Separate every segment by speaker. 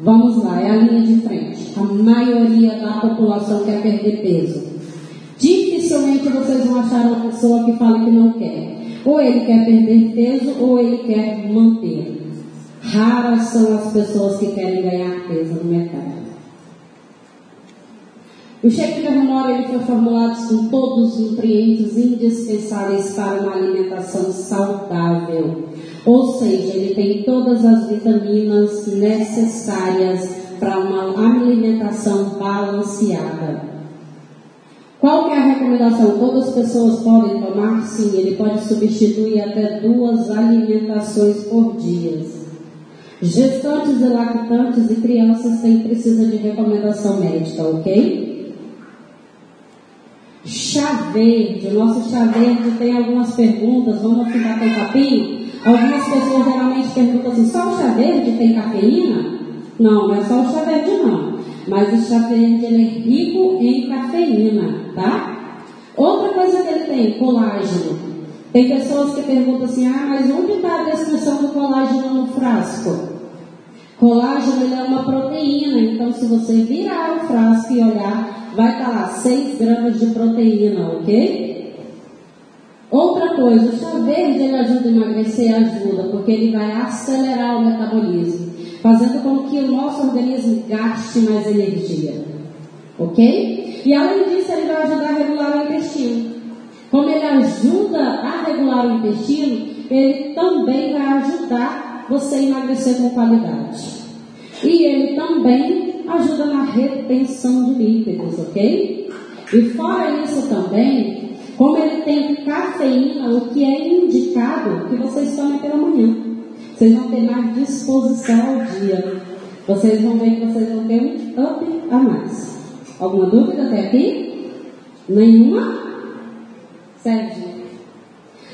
Speaker 1: Vamos lá, é a linha de frente. A maioria da população quer perder peso. Dificilmente vocês vão achar uma pessoa que fale que não quer. Ou ele quer perder peso ou ele quer manter. Raras são as pessoas que querem ganhar peso no mercado. O de memória ele foi formulado com todos os nutrientes indispensáveis para uma alimentação saudável. Ou seja, ele tem todas as vitaminas necessárias para uma alimentação balanceada. Qual é a recomendação? Todas as pessoas podem tomar? Sim, ele pode substituir até duas alimentações por dia. Gestantes e lactantes e crianças têm precisa de recomendação médica, ok? Chá verde, nosso chá verde tem algumas perguntas, vamos ficar com o? Algumas pessoas geralmente perguntam assim, só o chá verde tem cafeína? Não, não é só o chá verde não. Mas o chá verde ele é rico em cafeína, tá? Outra coisa que ele tem, colágeno. Tem pessoas que perguntam assim, ah, mas onde está a descrição do colágeno no frasco? Colágeno ele é uma proteína, então se você virar o frasco e olhar, vai estar lá 6 gramas de proteína, ok? Outra coisa, o chá verde ele ajuda a emagrecer, ajuda, porque ele vai acelerar o metabolismo, fazendo com que o nosso organismo gaste mais energia, ok? E além disso, ele vai ajudar a regular o intestino. Como ele ajuda a regular o intestino, ele também vai ajudar você a emagrecer com qualidade. E ele também ajuda na retenção de líquidos, ok? E fora isso também, como ele tem cafeína, o que é indicado que vocês tomem pela manhã. Vocês vão ter mais disposição ao dia. Vocês vão ver que vocês vão ter um up a mais. Alguma dúvida até aqui? Nenhuma? Sérgio?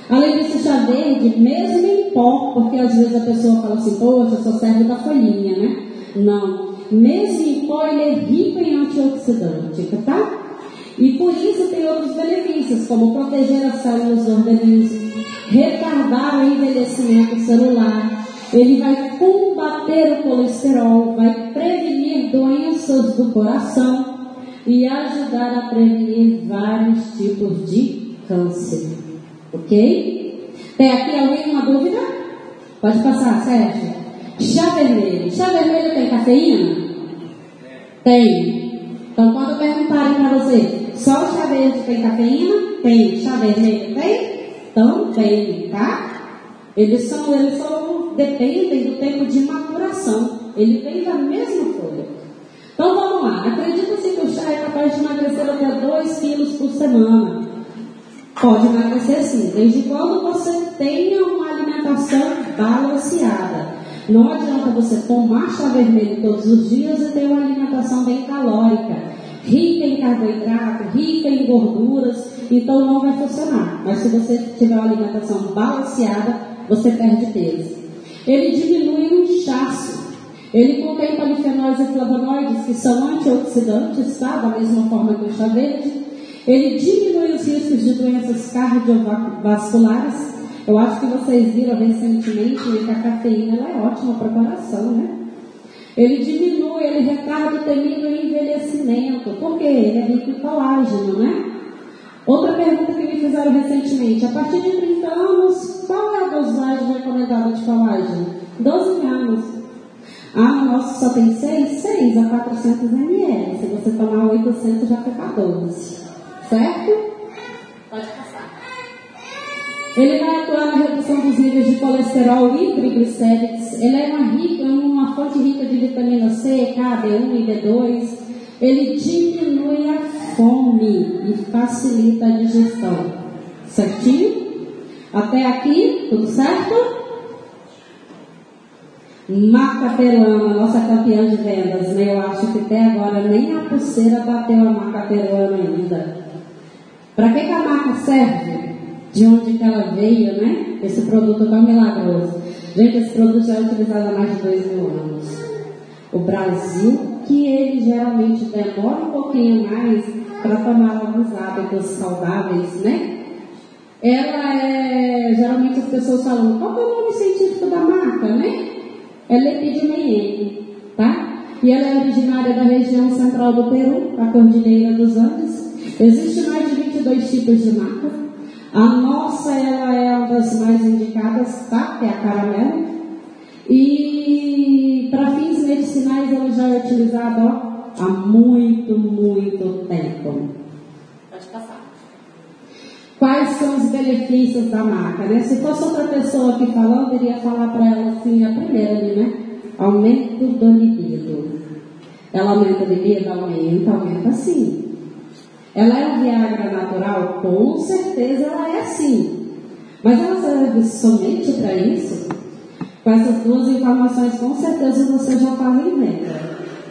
Speaker 1: Além disso, chá verde, mesmo em pó, porque às vezes a pessoa fala assim, poxa, só serve da folhinha, né? Não. Mesmo em pó, ele é rico em antioxidante, tá? E por isso tem outros benefícios, como proteger as células do organismo, retardar o envelhecimento celular, ele vai combater o colesterol, vai prevenir doenças do coração e ajudar a prevenir vários tipos de câncer. Ok? Tem aqui alguém uma dúvida? Pode passar, Sérgio. Chá vermelho. Chá vermelho tem cafeína? Tem. Então, quando perguntarem para você, só o chá verde tem cafeína? Tem. Chá vermelho tem? Então, tem, tá? Eles são, eles só dependem do tempo de maturação. Ele vem da mesma folha. Então, vamos lá. Acredita-se que o chá é capaz de emagrecer até 2 quilos por semana. Pode emagrecer sim, desde quando você tenha uma alimentação balanceada. Não adianta você tomar chá vermelho todos os dias e ter uma alimentação bem calórica, rica em carboidrato, rica em gorduras, então não vai funcionar. Mas se você tiver uma alimentação balanceada, você perde peso. Ele diminui o inchaço. Ele contém polifenóis e flavonoides que são antioxidantes, tá? Da mesma forma que o chá verde. Ele diminui os riscos de doenças cardiovasculares eu acho que vocês viram recentemente que a cafeína é ótima para o coração, né? Ele diminui, ele retarda o temido envelhecimento. Por quê? Ele é rico em colágeno, né? Outra pergunta que me fizeram recentemente. A partir de 30 anos, qual é a dosagem recomendada de colágeno? 12 anos. Ah, o nosso só tem 6? 6 a 400 ml. Se você tomar 800, já fica 12. Certo? Ele vai atuar na redução dos níveis de colesterol e triglicérides. Ele é uma, rica, uma fonte rica de vitamina C, K, B1 e B2. Ele diminui a fome e facilita a digestão. Certinho? Até aqui, tudo certo? Marca peruana, nossa campeã de vendas, né? Eu acho que até agora nem a pulseira bateu a marca peruana ainda. Para que, que a marca serve? De onde que ela veio, né? Esse produto tão milagroso. Gente, esse produto já é utilizado há mais de dois mil anos. O Brasil, que ele geralmente demora um pouquinho mais para tomar alguns hábitos saudáveis, né? Ela é, geralmente as pessoas falam, qual é o nome científico da marca, né? É Lepidimiene, tá? E ela é originária da região central do Peru, a Cordilheira dos Andes. Existem mais de 22 tipos de marca. A nossa, ela é uma das mais indicadas, tá? Que é a caramelo. E para fins medicinais, ela já é utilizada ó, há muito, muito tempo. Pode passar. Quais são os benefícios da marca? Né? Se fosse outra pessoa aqui falando, eu iria falar para ela assim, a primeira ali, né? Aumento do libido. Ela aumenta a libido? Aumenta, aumenta sim. Ela é um Viagra natural? Com certeza ela é sim. Mas ela serve somente para isso? Com essas duas informações, com certeza você já estava em venda.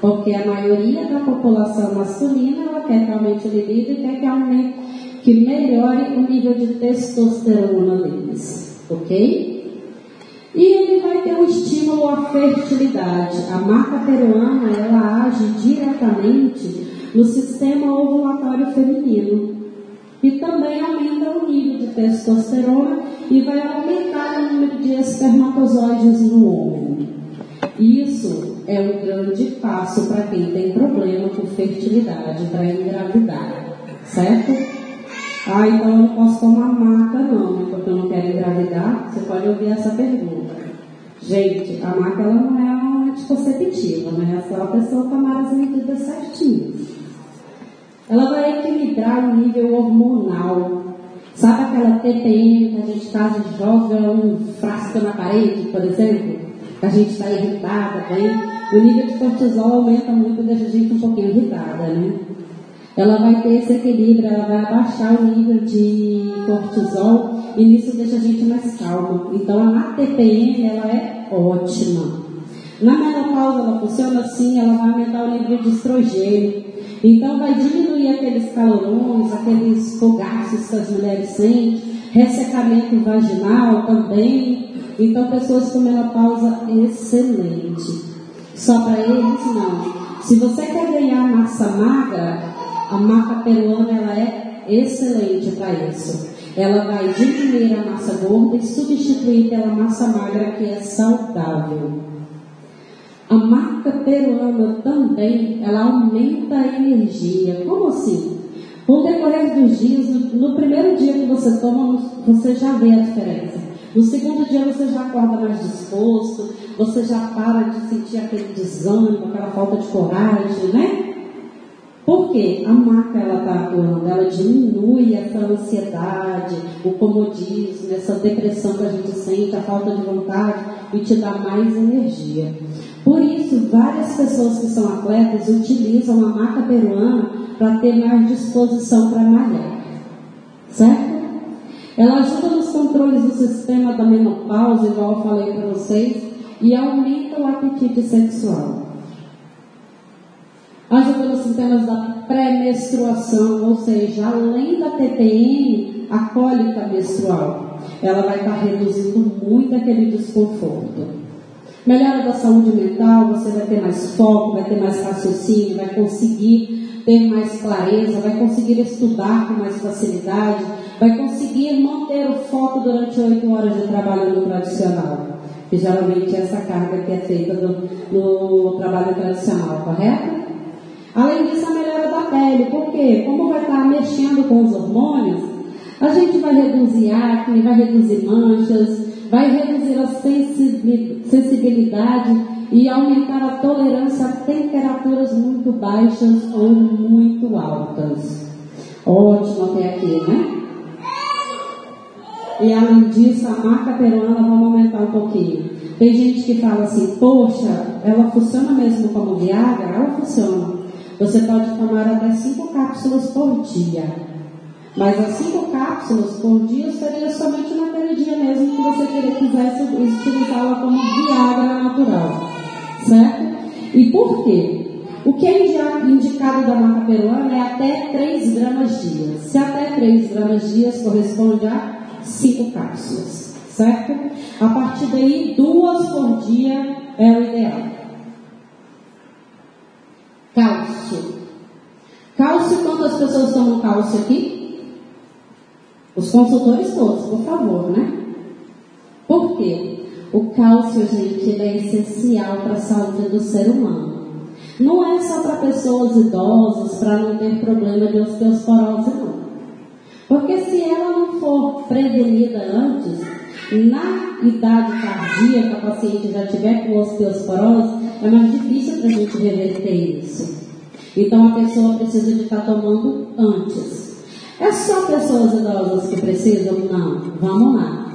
Speaker 1: Porque a maioria da população masculina ela quer que aumente o libido e quer que aumente que melhore o nível de testosterona deles, ok? E ele vai ter um estímulo à fertilidade. A marca peruana, ela age diretamente no sistema ovulatório feminino. E também aumenta o nível de testosterona e vai aumentar o número de espermatozoides no homem. Isso é um grande passo para quem tem problema com fertilidade, para engravidar, certo? Ah, então eu não posso tomar maca não, né, porque eu não quero engravidar. Você pode ouvir essa pergunta. Gente, a maca ela não é uma anticonceptiva, né? É só a pessoa tomar as medidas certinhas. Ela vai equilibrar o nível hormonal. Sabe aquela TPM que a gente faz e joga um frasco na parede, por exemplo? A gente está irritada, bem? O nível de cortisol aumenta muito, deixa a gente um pouquinho irritada, né? ela vai ter esse equilíbrio, ela vai abaixar o nível de cortisol e nisso deixa a gente mais calmo. Então a TPM ela é ótima. Na menopausa ela funciona assim, ela vai aumentar o nível de estrogênio. Então vai diminuir aqueles calorões, aqueles fogaços que as mulheres sentem, ressecamento vaginal também. Então pessoas com menopausa excelente. Só para eles não. Se você quer ganhar massa magra, a marca peruana ela é excelente para isso. Ela vai diminuir a massa gorda e substituir pela massa magra que é saudável. A marca peruana também, ela aumenta a energia. Como assim? Com o decorrer dos dias, no, primeiro dia que você toma, você já vê a diferença. No segundo dia você já acorda mais disposto, você já para de sentir aquele desânimo, aquela falta de coragem, né? Porque a marca ela está atuando, ela diminui essa ansiedade, o comodismo, essa depressão que a gente sente, a falta de vontade e te dá mais energia. Por isso, várias pessoas que são atletas utilizam a marca peruana para ter mais disposição para malhar. Certo? Ela ajuda nos controles do sistema da menopausa, igual eu falei para vocês, e aumenta o apetite sexual ajuda nos sintomas da pré-menstruação, ou seja, além da TPM, a cólica menstrual. Ela vai estar reduzindo muito aquele desconforto. Melhora da saúde mental, você vai ter mais foco, vai ter mais raciocínio, vai conseguir ter mais clareza, vai conseguir estudar com mais facilidade, vai conseguir manter o foco durante oito horas de trabalho no tradicional. Que geralmente é essa carga que é feita no, no trabalho tradicional, correto? Além disso, a melhora da pele. Por quê? Como vai estar mexendo com os hormônios, a gente vai reduzir acne, vai reduzir manchas, vai reduzir a sensibilidade e aumentar a tolerância a temperaturas muito baixas ou muito altas. Ótimo até aqui, né? E além disso, a marca peruana vamos aumentar um pouquinho. Tem gente que fala assim, poxa, ela funciona mesmo como Viagra? Ela funciona. Você pode tomar até cinco cápsulas por dia. Mas as cinco cápsulas por dia seria somente naquele dia mesmo que você quisesse utilizá-la como Viagra natural. Certo? E por quê? O que é indicado da marca peruana é até 3 gramas dia. Se até 3 gramas dia corresponde a 5 cápsulas. Certo? A partir daí, duas por dia é o ideal. Cálcio. Cálcio, quantas pessoas tomam cálcio aqui? Os consultores todos, por favor, né? Por quê? O cálcio, gente, ele é essencial para a saúde do ser humano. Não é só para pessoas idosas, para não ter problema de osteoporose, não. Porque se ela não for prevenida antes, na idade cardíaca, a paciente já tiver com osteoporose, é mais difícil para a gente reverter isso. Então a pessoa precisa de estar tomando antes. É só pessoas idosas que precisam? Não. Vamos lá.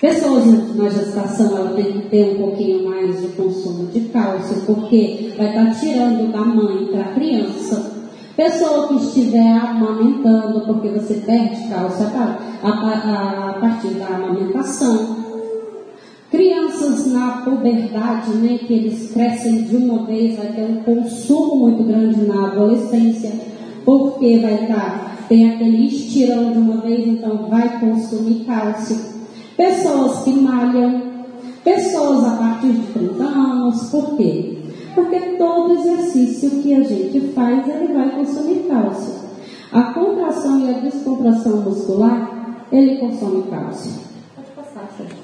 Speaker 1: Pessoas na gestação, ela tem que ter um pouquinho mais de consumo de cálcio, porque vai estar tirando da mãe para a criança. Pessoa que estiver amamentando, porque você perde cálcio a, partir da amamentação. Crianças na puberdade, né, que eles crescem de uma vez, vai ter um consumo muito grande na adolescência, porque vai estar tem aquele estirão de uma vez, então vai consumir cálcio. Pessoas que malham, pessoas a partir de 30 anos, por quê? Porque todo exercício que a gente faz, ele vai consumir cálcio. A contração e a descontração muscular, ele consome cálcio. Pode passar, Sérgio.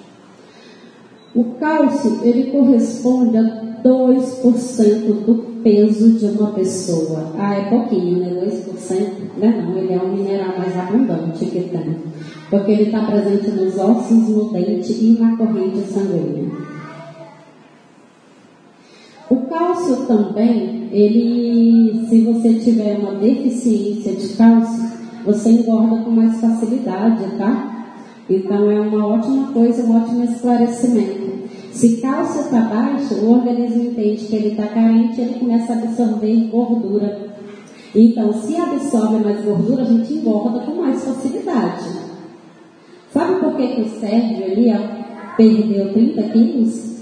Speaker 1: O cálcio, ele corresponde a 2% do peso de uma pessoa. Ah, é pouquinho, né? 2%? Né? Não, ele é um mineral mais abundante que tem. Porque ele está presente nos ossos, no dente e na corrente sanguínea. O cálcio também, ele, se você tiver uma deficiência de cálcio, você engorda com mais facilidade, tá? Então é uma ótima coisa, um ótimo esclarecimento. Se cálcio está baixo, o organismo entende que ele está carente, ele começa a absorver gordura. Então, se absorve mais gordura, a gente engorda com mais facilidade. Sabe por que, que o Sérgio ali ó, perdeu 30 quilos?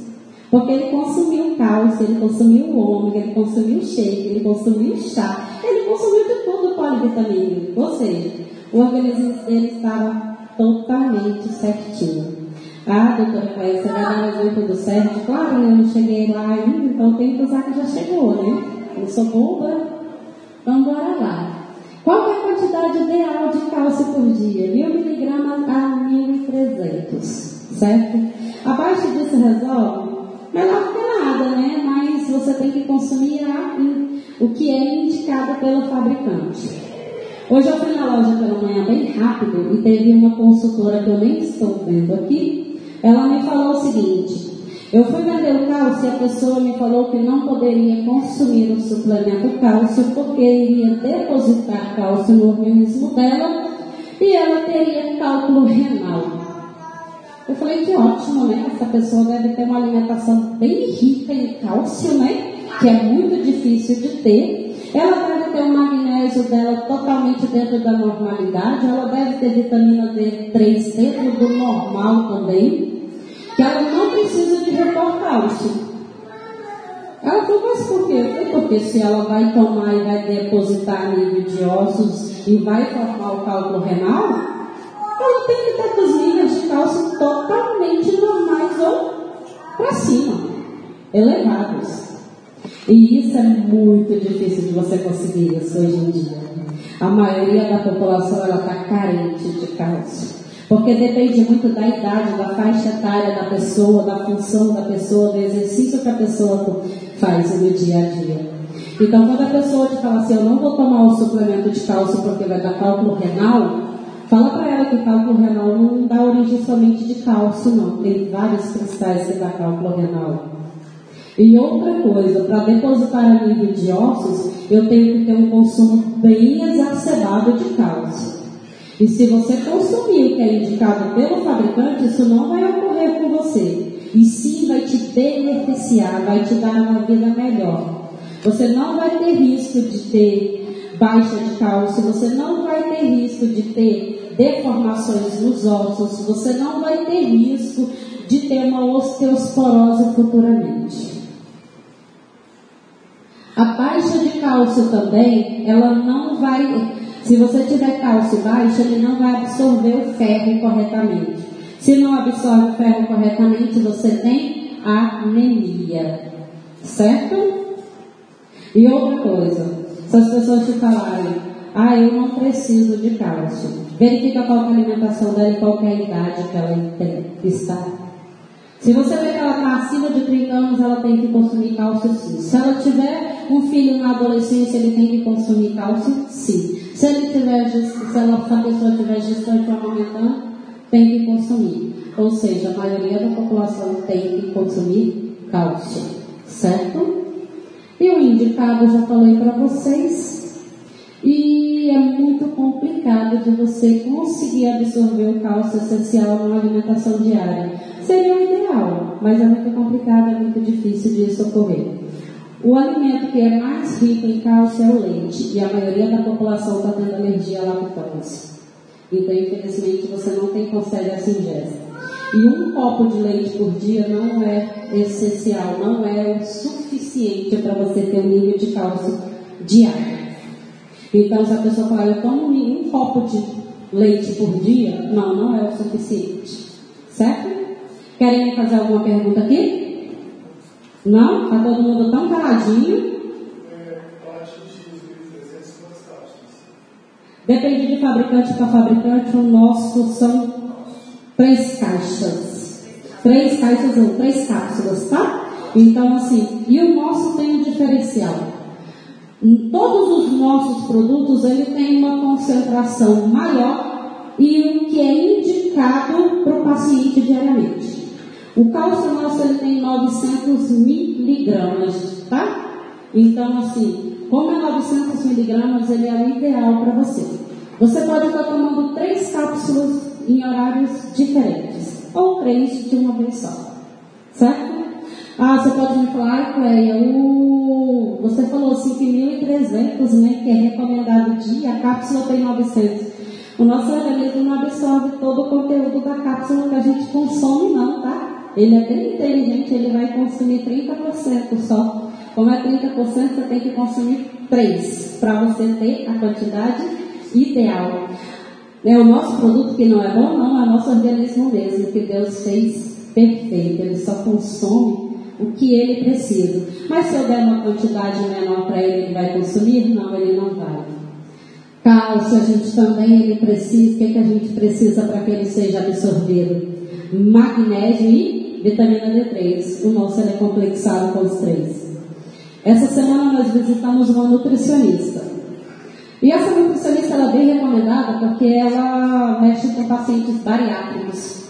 Speaker 1: Porque ele consumiu cálcio, ele consumiu ômega, ele consumiu shake, ele consumiu chá, ele consumiu de tudo polivitamínico. Ou seja, o organismo dele estava totalmente certinho. Ah, doutora Cléia, você vai dar um exemplo do certo? Claro, né? eu não cheguei lá ainda, então tem que usar que já chegou, né? Eu sou boba, então bora lá. Qual é a quantidade ideal de cálcio por dia? 1000 miligramas a 1300, certo? Abaixo disso resolve? Melhor que nada, né? Mas você tem que consumir a, o que é indicado pelo fabricante. Hoje eu fui na loja pela manhã bem rápido e teve uma consultora que eu nem estou vendo aqui, ela me falou o seguinte: eu fui vender o cálcio e a pessoa me falou que não poderia consumir o suplemento cálcio porque iria depositar cálcio no organismo dela e ela teria cálculo renal. Eu falei que ótimo, né? Essa pessoa deve ter uma alimentação bem rica em cálcio, né? Que é muito difícil de ter. Ela deve ter o magnésio dela totalmente dentro da normalidade. Ela deve ter vitamina D3 dentro do normal também ela não precisa de repor cálcio. Ela falou, mas por quê? Porque se ela vai tomar e vai depositar nível de ossos e vai formar o cálculo renal, ela tem que ter com os níveis de cálcio totalmente normais ou para cima, elevados. E isso é muito difícil de você conseguir isso hoje em dia. A maioria da população ela está carente de cálcio. Porque depende muito da idade, da faixa etária da pessoa, da função da pessoa, do exercício que a pessoa faz no dia a dia. Então, quando a pessoa te fala assim, eu não vou tomar o suplemento de cálcio porque vai dar cálculo renal, fala para ela que cálculo renal não dá origem somente de cálcio, não. Tem vários cristais que dá cálculo renal. E outra coisa, para depositar a nível de ossos, eu tenho que ter um consumo bem exacerbado de cálcio. E se você consumir o que é indicado pelo fabricante, isso não vai ocorrer com você. E sim vai te beneficiar, vai te dar uma vida melhor. Você não vai ter risco de ter baixa de cálcio, você não vai ter risco de ter deformações nos ossos, você não vai ter risco de ter uma osteosporose futuramente. A baixa de cálcio também, ela não vai, se você tiver cálcio baixo, ele não vai absorver o ferro corretamente. Se não absorve o ferro corretamente, você tem anemia. Certo? E outra coisa, se as pessoas te falarem, ah, eu não preciso de cálcio, verifica qual é a alimentação dela e qual é a idade que ela está. Se você vê que ela está acima de 30 anos, ela tem que consumir cálcio sim. Se ela tiver um filho na adolescência, ele tem que consumir cálcio sim. Se ele tiver, se, ela, se a pessoa tiver gestante amamentando, tem que consumir. Ou seja, a maioria da população tem que consumir cálcio. Certo? E o indicado já falei para vocês. É muito complicado de você conseguir absorver o cálcio essencial numa alimentação diária. Seria o ideal, mas é muito complicado, é muito difícil disso ocorrer. O alimento que é mais rico em cálcio é o leite, e a maioria da população está tendo alergia à lactose. Então, infelizmente, você não tem consegue essa ingesta. E um copo de leite por dia não é essencial, não é o suficiente para você ter um nível de cálcio diário. Então, se a pessoa falar, eu tomo um copo de leite por dia, não, não é o suficiente. Certo? Querem fazer alguma pergunta aqui? Não? Está todo mundo tão caladinho? Depende de fabricante para fabricante, o nosso são três caixas. Três caixas ou três cápsulas, tá? Então, assim, e o nosso tem um diferencial. Em todos os nossos produtos, ele tem uma concentração maior e o que é indicado para o paciente diariamente. O cálcio nosso, ele tem 900 miligramas, tá? Então, assim, como é 900 miligramas, ele é o ideal para você. Você pode estar tomando três cápsulas em horários diferentes, ou três de uma vez só. Certo? Ah, você pode me falar, Cleia, o... você falou 5.300, né, que é recomendado dia, a cápsula tem 900. O nosso organismo não absorve todo o conteúdo da cápsula que a gente consome, não, tá? Ele é bem inteligente, ele vai consumir 30% só. Como é 30%, você tem que consumir 3 para você ter a quantidade ideal. É o nosso produto que não é bom, não, é o nosso organismo mesmo, que Deus fez perfeito. Ele só consome o que ele precisa. Mas se eu der uma quantidade menor para ele, ele vai consumir? Não, ele não vai. Cálcio, a gente também ele precisa, o que, que a gente precisa para que ele seja absorvido? Magnésio e vitamina D3. O nosso é complexado com os três. Essa semana nós visitamos uma nutricionista. E essa nutricionista ela é bem recomendada porque ela mexe com pacientes bariátricos.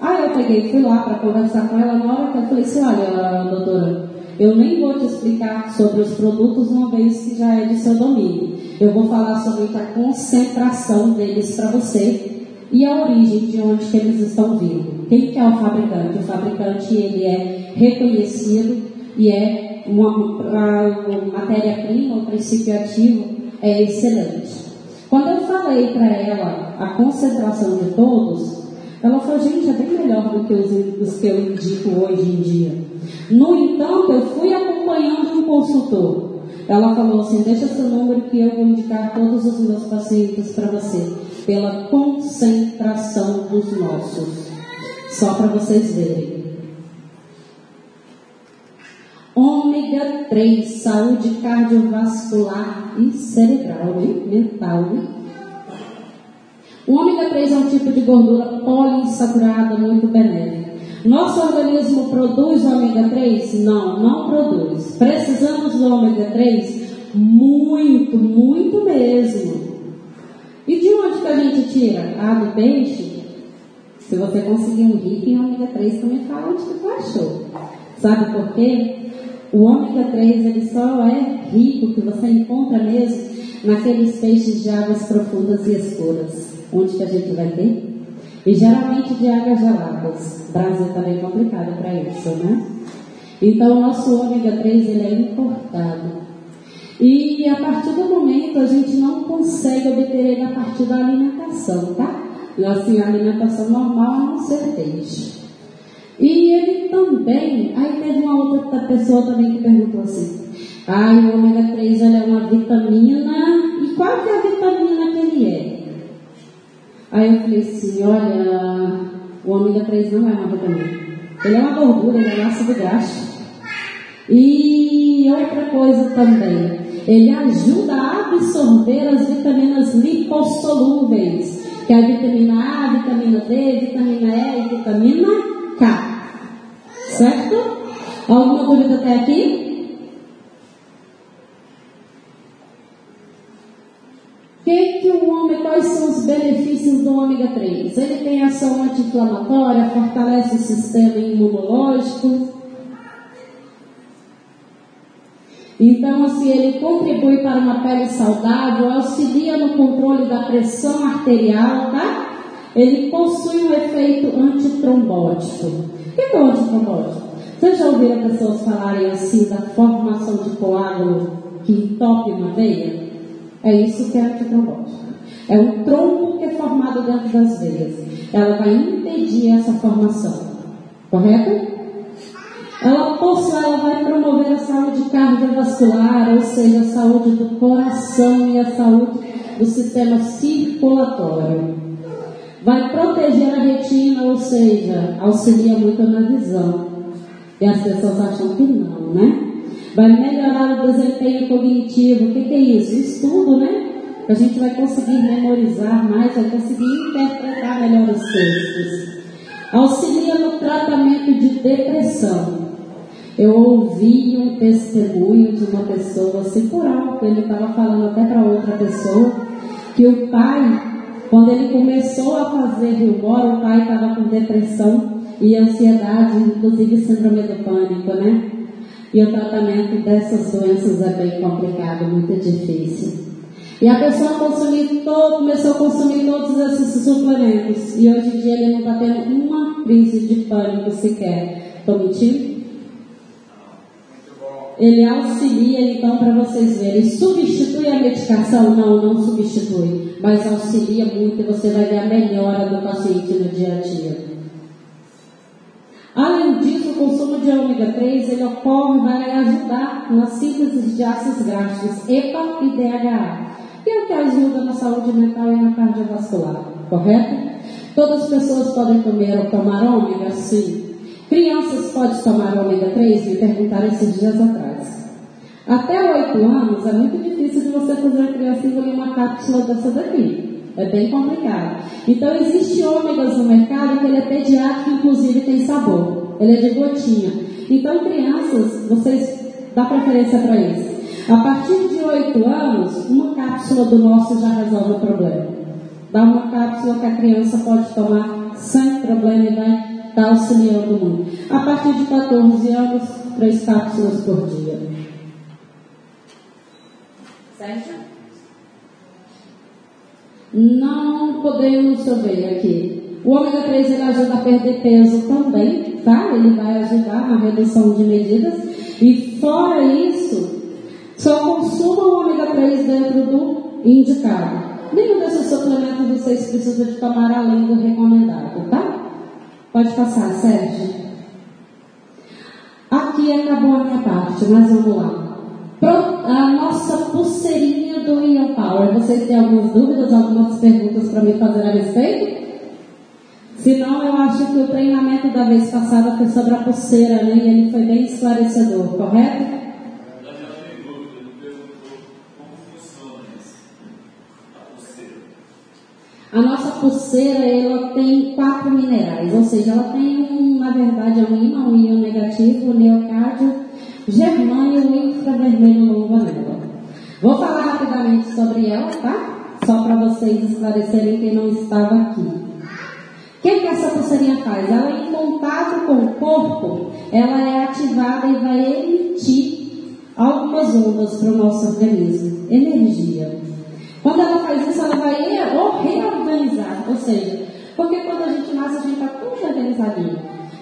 Speaker 1: Aí eu peguei, fui lá para conversar com ela, na hora que eu falei assim, olha, doutora, eu nem vou te explicar sobre os produtos uma vez que já é de seu domínio. Eu vou falar sobre a concentração deles para você e a origem de onde eles estão vindo. Quem que é o fabricante? O fabricante ele é reconhecido e é uma, uma matéria-prima, um princípio ativo é excelente. Quando eu falei para ela a concentração de todos, ela falou, gente, é bem melhor do que os, os que eu indico hoje em dia. No entanto, eu fui acompanhando um consultor. Ela falou assim, deixa seu número que eu vou indicar todos os meus pacientes para você, pela concentração dos nossos. Só para vocês verem. Ômega 3, saúde cardiovascular e cerebral e mental. O ômega 3 é um tipo de gordura poliinsaturada muito benéfica. Nosso organismo produz ômega 3? Não, não produz. Precisamos do ômega 3? Muito, muito mesmo. E de onde que a gente tira? Ah, do peixe? Se você conseguir um rico em ômega 3, também fala onde tu achou. Sabe por quê? O ômega 3 ele só é rico, que você encontra mesmo naqueles peixes de águas profundas e escuras. Onde que a gente vai ter? E geralmente de águas geladas. Brasil está bem complicado para isso, né? Então o nosso ômega 3 ele é importado. E a partir do momento a gente não consegue obter ele a partir da alimentação, tá? Assim, a alimentação normal a não ser peixe. E ele também, aí teve uma outra pessoa também que perguntou assim, ah, o ômega 3 é uma vitamina, e qual que é a vitamina que ele é? Aí eu falei assim, olha, o ômega 3 não é uma vitamina. Ele é uma gordura, ele é um ácido graxo. E outra coisa também, ele ajuda a absorver as vitaminas lipossolúveis, que é a vitamina A, vitamina D, vitamina E e vitamina K. Certo? Alguma dúvida até aqui? Que que o ômega, quais são os benefícios do ômega 3? Ele tem ação anti-inflamatória, fortalece o sistema imunológico, Então, assim, ele contribui para uma pele saudável, auxilia no controle da pressão arterial, tá? Ele possui um efeito antitrombótico. O que é o antitrombótico? Vocês já ouviram pessoas falarem assim da formação de coágulo que entope uma veia? É isso que é antitrombótico. É um trombo que é formado dentro das veias. Ela vai impedir essa formação. Correto? Ela, possui, ela vai promover a saúde cardiovascular, ou seja, a saúde do coração e a saúde do sistema circulatório. Vai proteger a retina, ou seja, auxilia muito na visão. E as pessoas acham que não, né? Vai melhorar o desempenho cognitivo. O que, que é isso? Estudo, né? A gente vai conseguir memorizar mais, vai conseguir interpretar melhor os textos. Auxilia no tratamento de depressão. Eu ouvi um testemunho de uma pessoa, assim por alto, ele estava falando até para outra pessoa, que o pai, quando ele começou a fazer Rio o pai estava com depressão e ansiedade, inclusive síndrome do pânico, né? E o tratamento dessas doenças é bem complicado, muito difícil. E a pessoa todo, começou a consumir todos esses suplementos. E hoje em dia ele não está tendo uma crise de pânico sequer. Estou mentindo? ele auxilia então para vocês verem. Substitui a medicação? Não, não substitui, mas auxilia muito e você vai ver a melhora do paciente no dia a dia. Além disso, o consumo de ômega 3 ele ocorre, vai ajudar na síntese de ácidos graxos EPA e DHA, que é o que ajuda na saúde mental e na cardiovascular, correto? Todas as pessoas podem comer ou tomar ômega? Sim. Crianças podem tomar ômega 3? Me perguntaram esses dias atrás. Até 8 anos é muito difícil de você fazer a criança engolir uma cápsula dessa daqui. É bem complicado. Então existe ômegas no mercado que ele é pediátrico, inclusive tem sabor. Ele é de gotinha. Então crianças, vocês dá preferência para isso. A partir de 8 anos, uma cápsula do nosso já resolve o problema. Dá uma cápsula que a criança pode tomar sem problema e vai está auxiliando muito. A partir de 14 anos, três cápsulas por dia. Certo? Não podemos ver aqui. O ômega 3 ele ajuda a perder peso também, tá? Ele vai ajudar na redução de medidas. E fora isso, só consuma o ômega 3 dentro do indicado. Nenhum desses suplementos vocês precisam de tomar além do recomendado, tá? Pode passar, Sérgio. Aqui acabou a minha parte, mas vamos lá. Pro, a nossa pulseirinha do Ian Power. Vocês têm algumas dúvidas, algumas perguntas para me fazer a respeito? Se não, eu acho que o treinamento da vez passada foi sobre a pulseira, né? E ele foi bem esclarecedor, correto? A nossa pulseira ela tem quatro minerais, ou seja, ela tem, um, na verdade, um ímã, um ímã negativo, o neocárdio, germânio e infravermelho longo nela. Vou falar rapidamente sobre ela, tá? Só para vocês esclarecerem quem não estava aqui. O que, que essa pulseirinha faz? Ela, em contato com o corpo, ela é ativada e vai emitir algumas ondas para o nosso organismo, energia. Quando ela faz isso, ela vai reorganizar, ou seja, porque quando a gente nasce, a gente está tudo organizadinho.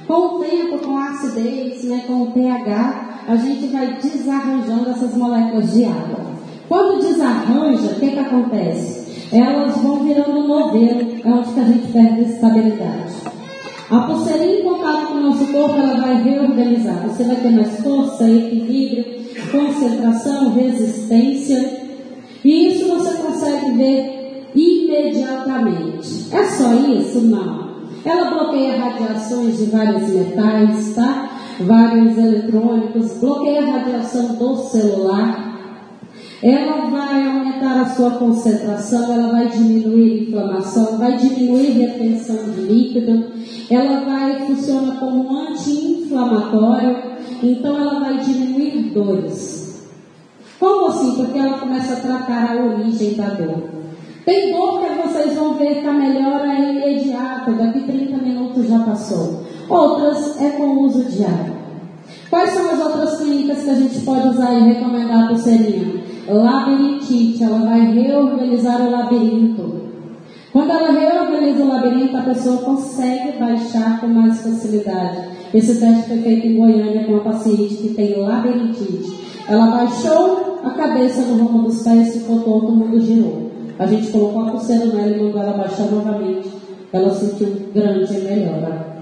Speaker 1: Com o tempo, com a acidez, né, com o pH, a gente vai desarranjando essas moléculas de água. Quando desarranja, o que, que acontece? Elas vão virando um novelo, é onde que a gente perde estabilidade. A pulseirinha em contato com o nosso corpo, ela vai reorganizar. Você vai ter mais força, equilíbrio, concentração, resistência. E isso você consegue ver imediatamente. É só isso? Não. Ela bloqueia radiações de vários metais, tá? Vários eletrônicos, bloqueia a radiação do celular. Ela vai aumentar a sua concentração, ela vai diminuir a inflamação, vai diminuir a retenção de líquido, ela vai funcionar como anti-inflamatório, então ela vai diminuir dores. Como assim? Porque ela começa a tratar a origem da dor. Tem dor que vocês vão ver que a melhora é imediata, daqui 30 minutos já passou. Outras é com uso diário. Quais são as outras clínicas que a gente pode usar e recomendar a pulseirinha? Labirintite, ela vai reorganizar o labirinto. Quando ela reorganiza o labirinto, a pessoa consegue baixar com mais facilidade. Esse teste foi feito em Goiânia com uma paciente que tem labirintite. Ela baixou a cabeça no rumo dos pés, ficou todo mundo girou. A gente colocou a pulseira nela e mandou ela baixar novamente. Ela sentiu grande melhora.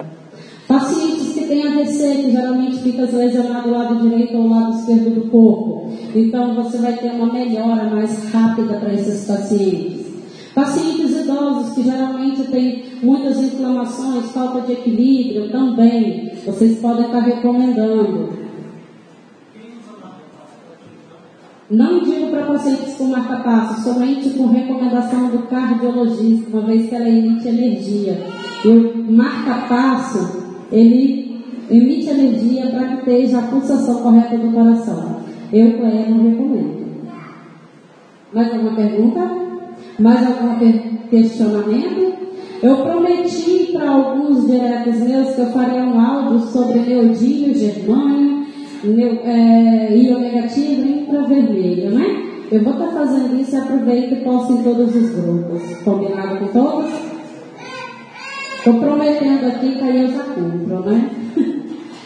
Speaker 1: Pacientes que têm AVC, que geralmente fica lesionado do lado direito ou lado esquerdo do corpo. Então você vai ter uma melhora mais rápida para esses pacientes. Pacientes idosos que geralmente têm muitas inflamações, falta de equilíbrio também, vocês podem estar recomendando. Não digo para pacientes com marca-passo, somente com recomendação do cardiologista, uma vez que ela emite energia. O marca-passo, ele emite energia para que esteja a pulsação correta do coração. Eu, Cleia, não recomendo. Mais alguma pergunta? Mais algum questionamento? Eu prometi para alguns diretos meus que eu faria um áudio sobre neodímio, germânio, meu, é, IO negativo e infravermelho, né? Eu vou estar tá fazendo isso e aproveito e posto em todos os grupos. Combinado com todos? Estou prometendo aqui aí eu já cumpro, né?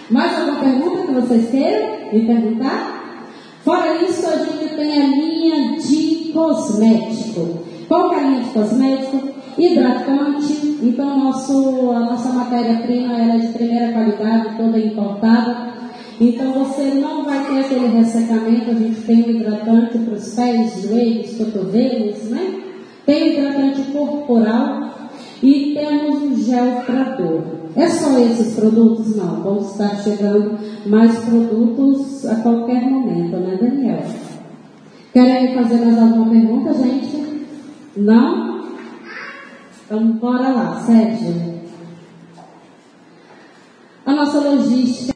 Speaker 1: Mais alguma pergunta que vocês queiram me perguntar? Fora isso, a gente tem a linha de cosmético. Qual é a linha de cosmético? Hidratante. Então, nosso, a nossa matéria-prima é de primeira qualidade, toda importada. Então você não vai ter aquele ressecamento, a gente tem um hidratante para os pés, joelhos, cotovelos, né? Tem hidratante corporal e temos um gel para dor. É só esses produtos? Não, vão estar chegando mais produtos a qualquer momento, né, Daniel? Querem fazer mais alguma pergunta, gente? Não? Então, bora lá, Sérgio. A nossa logística.